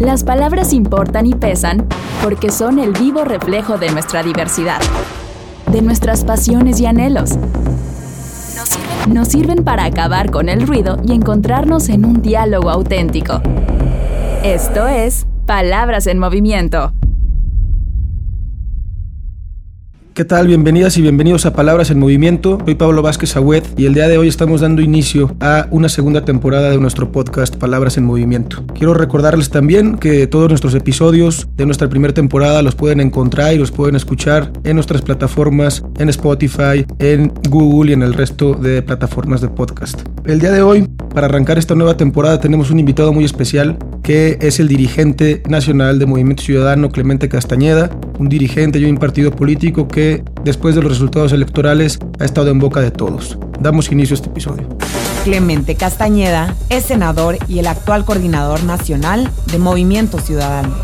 Las palabras importan y pesan porque son el vivo reflejo de nuestra diversidad, de nuestras pasiones y anhelos. Nos sirven para acabar con el ruido y encontrarnos en un diálogo auténtico. Esto es Palabras en Movimiento. ¿Qué tal? Bienvenidas y bienvenidos a Palabras en Movimiento. Soy Pablo Vázquez Agüed y el día de hoy estamos dando inicio a una segunda temporada de nuestro podcast Palabras en Movimiento. Quiero recordarles también que todos nuestros episodios de nuestra primera temporada los pueden encontrar y los pueden escuchar en nuestras plataformas, en Spotify, en Google y en el resto de plataformas de podcast. El día de hoy, para arrancar esta nueva temporada, tenemos un invitado muy especial que es el dirigente nacional de Movimiento Ciudadano, Clemente Castañeda, un dirigente y un partido político que después de los resultados electorales ha estado en boca de todos. Damos inicio a este episodio. Clemente Castañeda es senador y el actual coordinador nacional de Movimiento Ciudadano.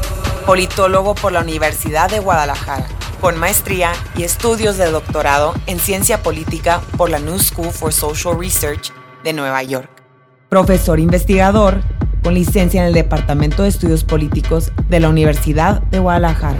Politólogo por la Universidad de Guadalajara, con maestría y estudios de doctorado en ciencia política por la New School for Social Research de Nueva York. Profesor investigador con licencia en el Departamento de Estudios Políticos de la Universidad de Guadalajara.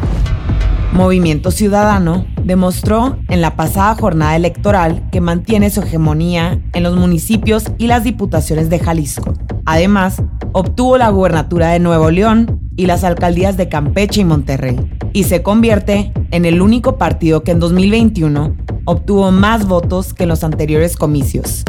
Movimiento Ciudadano demostró en la pasada jornada electoral que mantiene su hegemonía en los municipios y las diputaciones de Jalisco. Además, obtuvo la gubernatura de Nuevo León y las alcaldías de Campeche y Monterrey, y se convierte en el único partido que en 2021 obtuvo más votos que en los anteriores comicios.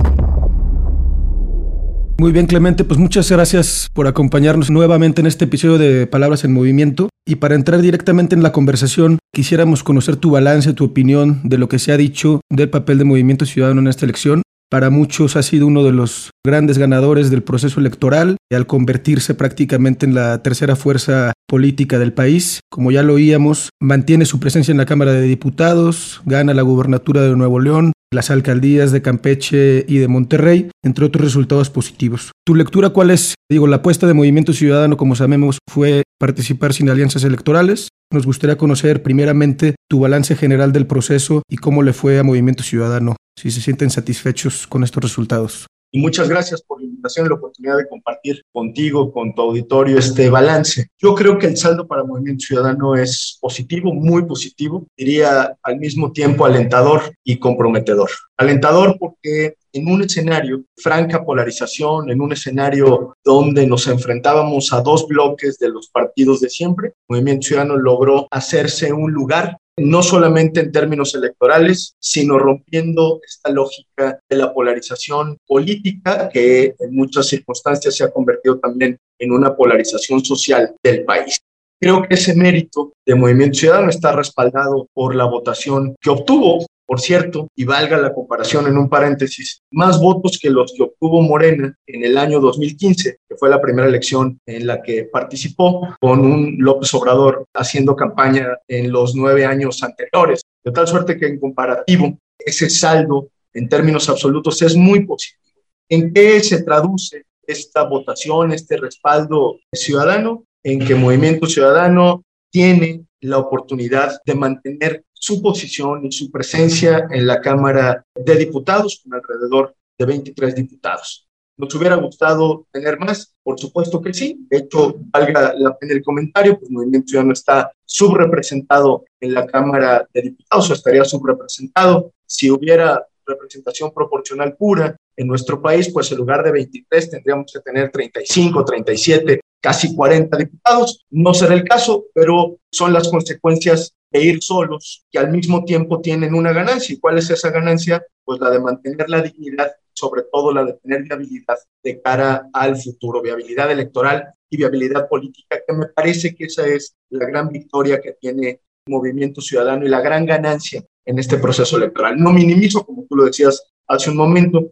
Muy bien, Clemente, pues muchas gracias por acompañarnos nuevamente en este episodio de Palabras en Movimiento. Y para entrar directamente en la conversación, quisiéramos conocer tu balance, tu opinión de lo que se ha dicho del papel de Movimiento Ciudadano en esta elección. Para muchos ha sido uno de los grandes ganadores del proceso electoral y al convertirse prácticamente en la tercera fuerza política del país. Como ya lo oíamos, mantiene su presencia en la Cámara de Diputados, gana la gubernatura de Nuevo León, las alcaldías de Campeche y de Monterrey, entre otros resultados positivos. ¿Tu lectura cuál es? Digo, la apuesta de Movimiento Ciudadano, como sabemos, fue participar sin alianzas electorales. Nos gustaría conocer primeramente tu balance general del proceso y cómo le fue a Movimiento Ciudadano, si se sienten satisfechos con estos resultados. Y muchas gracias por la invitación y la oportunidad de compartir contigo, con tu auditorio, este balance. Yo creo que el saldo para Movimiento Ciudadano es positivo, muy positivo, diría al mismo tiempo alentador y comprometedor. Alentador porque en un escenario franca polarización, en un escenario donde nos enfrentábamos a dos bloques de los partidos de siempre, Movimiento Ciudadano logró hacerse un lugar no solamente en términos electorales, sino rompiendo esta lógica de la polarización política que en muchas circunstancias se ha convertido también en una polarización social del país. Creo que ese mérito de Movimiento Ciudadano está respaldado por la votación que obtuvo por cierto, y valga la comparación en un paréntesis, más votos que los que obtuvo Morena en el año 2015, que fue la primera elección en la que participó con un López Obrador haciendo campaña en los nueve años anteriores. De tal suerte que en comparativo, ese saldo en términos absolutos es muy positivo. ¿En qué se traduce esta votación, este respaldo ciudadano? En que Movimiento Ciudadano tiene la oportunidad de mantener su posición y su presencia en la Cámara de Diputados con alrededor de 23 diputados. ¿Nos hubiera gustado tener más? Por supuesto que sí. De hecho, valga la pena el comentario, pues Movimiento Ciudadano está subrepresentado en la Cámara de Diputados o estaría subrepresentado. Si hubiera representación proporcional pura en nuestro país, pues en lugar de 23 tendríamos que tener 35, 37, casi 40 diputados. No será el caso, pero son las consecuencias de ir solos que al mismo tiempo tienen una ganancia. ¿Y cuál es esa ganancia? Pues la de mantener la dignidad, sobre todo la de tener viabilidad de cara al futuro, viabilidad electoral y viabilidad política, que me parece que esa es la gran victoria que tiene Movimiento Ciudadano y la gran ganancia en este proceso electoral. No minimizo, como tú lo decías hace un momento,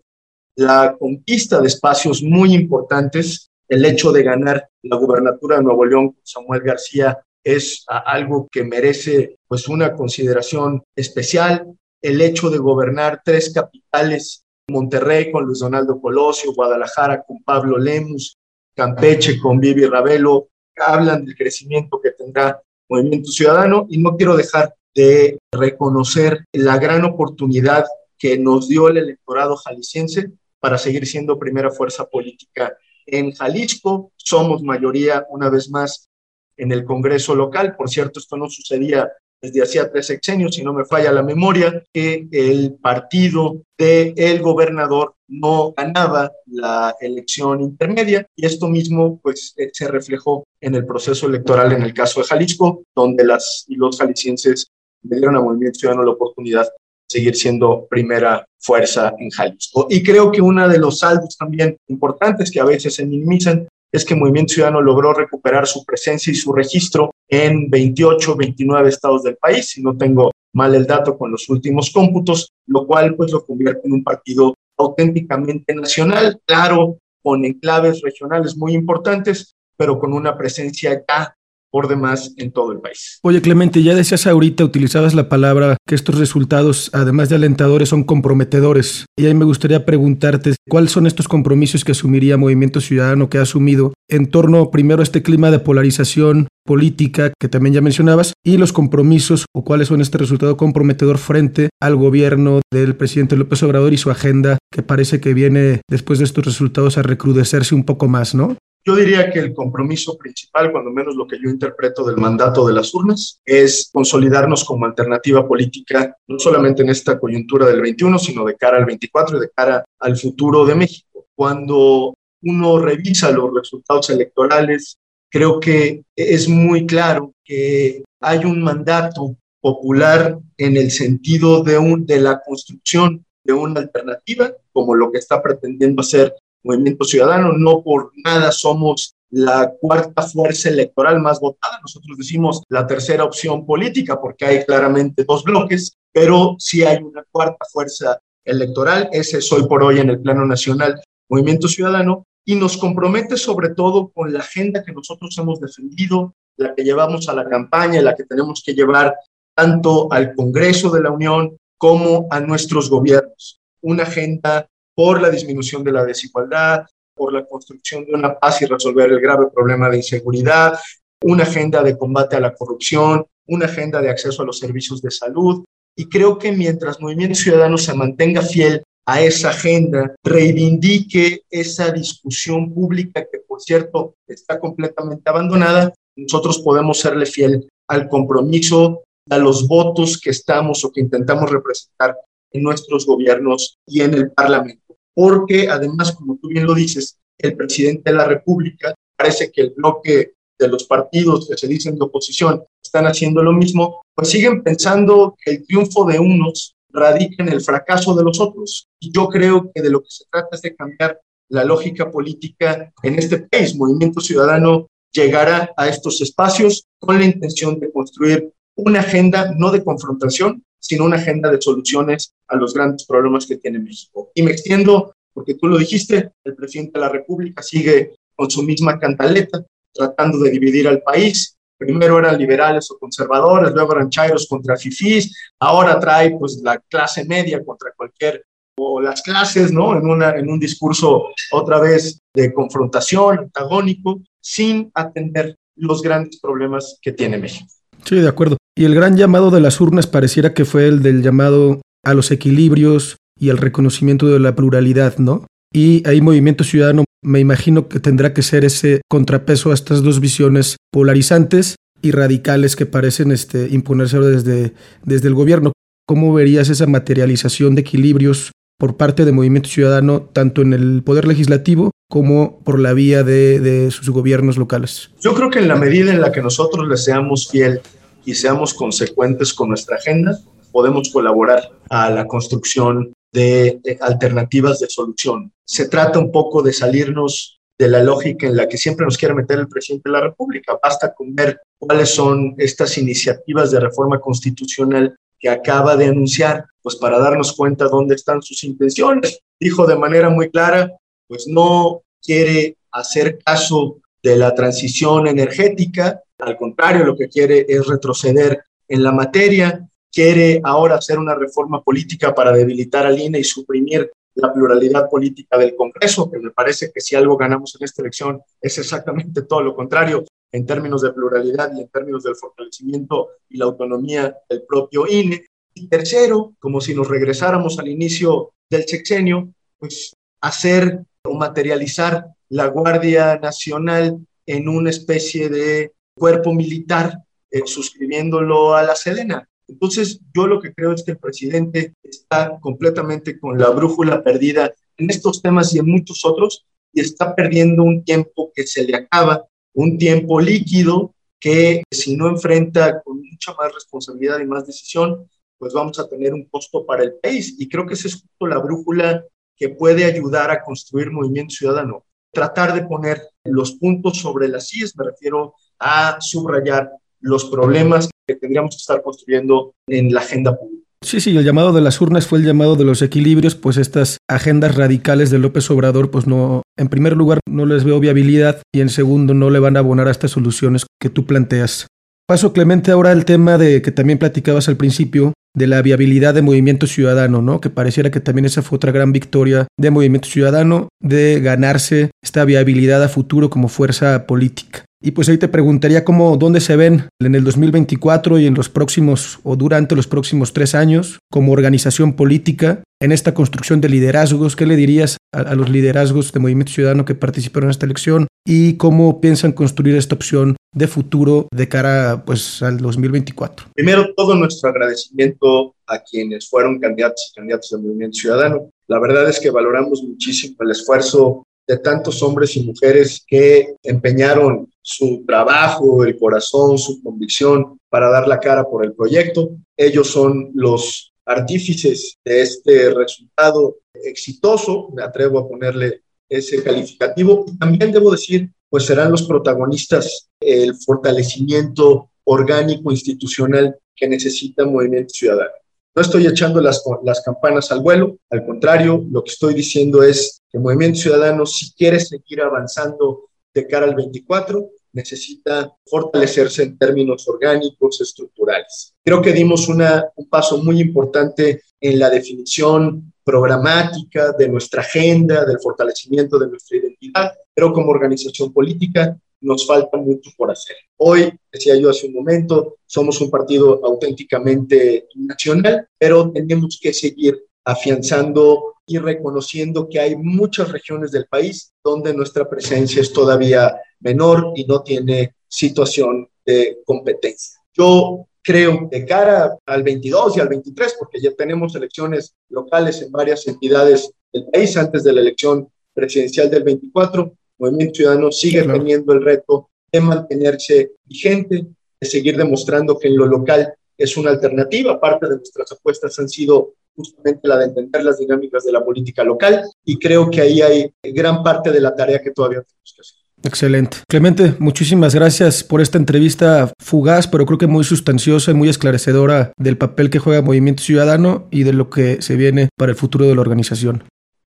la conquista de espacios muy importantes, el hecho de ganar la gubernatura de Nuevo León con Samuel García es algo que merece pues una consideración especial. El hecho de gobernar tres capitales, Monterrey con Luis Donaldo Colosio, Guadalajara con Pablo Lemus, Campeche con Vivi Ravelo, hablan del crecimiento que tendrá Movimiento Ciudadano y no quiero dejar de reconocer la gran oportunidad que nos dio el electorado jalisciense para seguir siendo primera fuerza política en Jalisco, somos mayoría una vez más en el Congreso local. Por cierto, esto no sucedía desde hacía tres sexenios, si no me falla la memoria, que el partido del el gobernador no ganaba la elección intermedia y esto mismo pues eh, se reflejó en el proceso electoral en el caso de Jalisco, donde las y los jaliscienses le dieron a Movimiento Ciudadano la oportunidad de seguir siendo primera fuerza en Jalisco. Y creo que uno de los saldos también importantes que a veces se minimizan es que Movimiento Ciudadano logró recuperar su presencia y su registro en 28, 29 estados del país, si no tengo mal el dato con los últimos cómputos, lo cual pues lo convierte en un partido auténticamente nacional, claro, con enclaves regionales muy importantes, pero con una presencia ya por demás en todo el país. Oye Clemente, ya decías ahorita, utilizabas la palabra que estos resultados, además de alentadores, son comprometedores. Y ahí me gustaría preguntarte, ¿cuáles son estos compromisos que asumiría Movimiento Ciudadano que ha asumido en torno primero a este clima de polarización política que también ya mencionabas y los compromisos o cuáles son este resultado comprometedor frente al gobierno del presidente López Obrador y su agenda que parece que viene después de estos resultados a recrudecerse un poco más, ¿no? Yo diría que el compromiso principal, cuando menos lo que yo interpreto del mandato de las urnas, es consolidarnos como alternativa política, no solamente en esta coyuntura del 21, sino de cara al 24 y de cara al futuro de México. Cuando uno revisa los resultados electorales, creo que es muy claro que hay un mandato popular en el sentido de, un, de la construcción de una alternativa, como lo que está pretendiendo hacer Movimiento Ciudadano, no por nada somos la cuarta fuerza electoral más votada. Nosotros decimos la tercera opción política porque hay claramente dos bloques, pero sí hay una cuarta fuerza electoral. Ese es hoy por hoy en el plano nacional Movimiento Ciudadano y nos compromete sobre todo con la agenda que nosotros hemos defendido, la que llevamos a la campaña, la que tenemos que llevar tanto al Congreso de la Unión como a nuestros gobiernos. Una agenda por la disminución de la desigualdad, por la construcción de una paz y resolver el grave problema de inseguridad, una agenda de combate a la corrupción, una agenda de acceso a los servicios de salud. Y creo que mientras Movimiento Ciudadano se mantenga fiel a esa agenda, reivindique esa discusión pública que, por cierto, está completamente abandonada, nosotros podemos serle fiel al compromiso, a los votos que estamos o que intentamos representar en nuestros gobiernos y en el Parlamento porque además, como tú bien lo dices, el presidente de la República, parece que el bloque de los partidos que se dicen de oposición están haciendo lo mismo, pues siguen pensando que el triunfo de unos radica en el fracaso de los otros. Y yo creo que de lo que se trata es de cambiar la lógica política en este país. Movimiento Ciudadano llegará a estos espacios con la intención de construir una agenda no de confrontación, sino una agenda de soluciones a los grandes problemas que tiene México. Y me extiendo, porque tú lo dijiste, el presidente de la República sigue con su misma cantaleta, tratando de dividir al país. Primero eran liberales o conservadores, luego eran chairos contra fifís, ahora trae pues la clase media contra cualquier o las clases, ¿no? En, una, en un discurso otra vez de confrontación, antagónico, sin atender los grandes problemas que tiene México. Sí, de acuerdo. Y el gran llamado de las urnas pareciera que fue el del llamado a los equilibrios y al reconocimiento de la pluralidad, ¿no? Y ahí Movimiento Ciudadano me imagino que tendrá que ser ese contrapeso a estas dos visiones polarizantes y radicales que parecen este, imponerse desde, desde el gobierno. ¿Cómo verías esa materialización de equilibrios por parte de Movimiento Ciudadano, tanto en el Poder Legislativo como por la vía de, de sus gobiernos locales? Yo creo que en la medida en la que nosotros le seamos fiel y seamos consecuentes con nuestra agenda, podemos colaborar a la construcción de, alternativas de solución. Se trata un poco de salirnos de la lógica en la que siempre nos quiere meter el presidente de la República. Basta con ver cuáles son estas iniciativas de reforma constitucional que acaba de anunciar, pues para darnos cuenta dónde están sus intenciones. Dijo de manera muy clara, pues no quiere hacer caso de la transición energética, al contrario, lo que quiere es retroceder en la materia, quiere ahora hacer una reforma política para debilitar al INE y suprimir la pluralidad política del Congreso, que me parece que si algo ganamos en esta elección es exactamente todo lo contrario en términos de pluralidad y en términos del fortalecimiento y la autonomía del propio INE. Y tercero, como si nos regresáramos al inicio del sexenio, pues hacer o materializar la Guardia Nacional en una especie de cuerpo militar, eh, suscribiéndolo a la Sedena. Entonces, yo lo que creo es que el presidente está completamente con la brújula perdida en estos temas y en muchos otros, y está perdiendo un tiempo que se le acaba, un tiempo líquido que si no enfrenta con mucha más responsabilidad y más decisión, pues vamos a tener un costo para el país. Y creo que esa es justo la brújula que puede ayudar a construir movimiento ciudadano. Tratar de poner los puntos sobre las sillas, me refiero a subrayar los problemas que tendríamos que estar construyendo en la agenda pública. Sí, sí, el llamado de las urnas fue el llamado de los equilibrios, pues estas agendas radicales de López Obrador, pues no, en primer lugar, no les veo viabilidad y en segundo, no le van a abonar a estas soluciones que tú planteas. Paso, Clemente, ahora el tema de que también platicabas al principio, de la viabilidad de Movimiento Ciudadano, ¿no? Que pareciera que también esa fue otra gran victoria de Movimiento Ciudadano, de ganarse esta viabilidad a futuro como fuerza política. Y pues ahí te preguntaría cómo, dónde se ven en el 2024 y en los próximos o durante los próximos tres años como organización política en esta construcción de liderazgos. ¿Qué le dirías a, los liderazgos de Movimiento Ciudadano que participaron en esta elección y cómo piensan construir esta opción de futuro de cara pues al 2024? Primero, todo nuestro agradecimiento a quienes fueron candidatos y candidatos del Movimiento Ciudadano. La verdad es que valoramos muchísimo el esfuerzo de tantos hombres y mujeres que empeñaron su trabajo, el corazón, su convicción para dar la cara por el proyecto. Ellos son los artífices de este resultado exitoso, me atrevo a ponerle ese calificativo. También debo decir, pues serán los protagonistas el fortalecimiento orgánico institucional que necesita el Movimiento Ciudadano. No estoy echando las, las campanas al vuelo, al contrario, lo que estoy diciendo es que el Movimiento Ciudadano, si quiere seguir avanzando de cara al 24, necesita fortalecerse en términos orgánicos, estructurales. Creo que dimos una, un paso muy importante en la definición programática de nuestra agenda, del fortalecimiento de nuestra identidad, pero como organización política nos falta mucho por hacer. Hoy, decía yo hace un momento, somos un partido auténticamente nacional, pero tenemos que seguir afianzando y reconociendo que hay muchas regiones del país donde nuestra presencia es todavía menor y no tiene situación de competencia. Yo creo que cara al 22 y al 23, porque ya tenemos elecciones locales en varias entidades del país antes de la elección presidencial del 24, Movimiento Ciudadano sigue teniendo el reto de mantenerse vigente, de seguir demostrando que en lo local es una alternativa. Parte de nuestras apuestas han sido justamente la de entender las dinámicas de la política local y creo que ahí hay gran parte de la tarea que todavía tenemos que hacer. Excelente. Clemente, muchísimas gracias por esta entrevista fugaz, pero creo que muy sustanciosa y muy esclarecedora del papel que juega Movimiento Ciudadano y de lo que se viene para el futuro de la organización.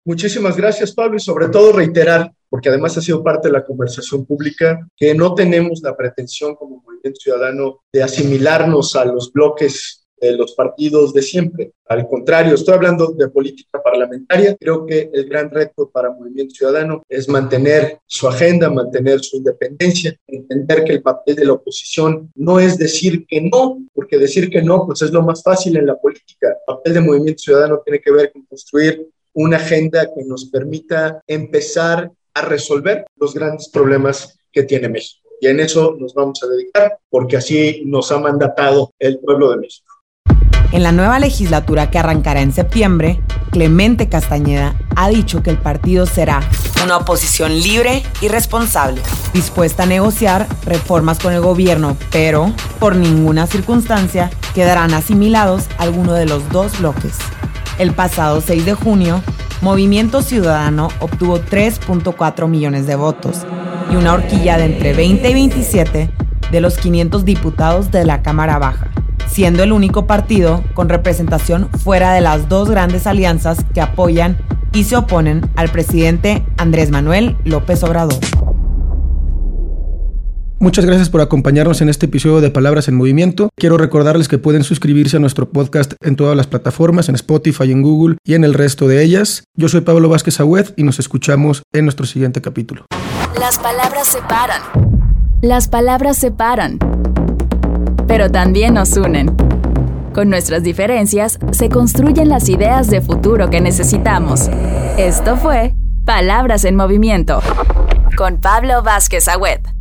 Muchísimas gracias, Pablo, y sobre todo reiterar, porque además ha sido parte de la conversación pública, que no tenemos la pretensión como Movimiento Ciudadano de asimilarnos a los bloques de los partidos de siempre. Al contrario, estoy hablando de política parlamentaria. Creo que el gran reto para Movimiento Ciudadano es mantener su agenda, mantener su independencia, entender que el papel de la oposición no es decir que no, porque decir que no, pues es lo más fácil en la política. El papel de Movimiento Ciudadano tiene que ver con construir una agenda que nos permita empezar a resolver los grandes problemas que tiene México. Y en eso nos vamos a dedicar porque así nos ha mandatado el pueblo de México. En la nueva legislatura que arrancará en septiembre, Clemente Castañeda ha dicho que el partido será una oposición libre y responsable, dispuesta a negociar reformas con el gobierno, pero por ninguna circunstancia quedarán asimilados alguno de los dos bloques. El pasado 6 de junio, Movimiento Ciudadano obtuvo 3.4 millones de votos y una horquilla de entre 20 y 27 de los 500 diputados de la Cámara Baja siendo el único partido con representación fuera de las dos grandes alianzas que apoyan y se oponen al presidente Andrés Manuel López Obrador. Muchas gracias por acompañarnos en este episodio de Palabras en Movimiento. Quiero recordarles que pueden suscribirse a nuestro podcast en todas las plataformas, en Spotify, en Google y en el resto de ellas. Yo soy Pablo Vázquez Agüed y nos escuchamos en nuestro siguiente capítulo. Las palabras separan. Las palabras separan pero también nos unen. Con nuestras diferencias se construyen las ideas de futuro que necesitamos. Esto fue Palabras en Movimiento. con Pablo Vázquez Agüed.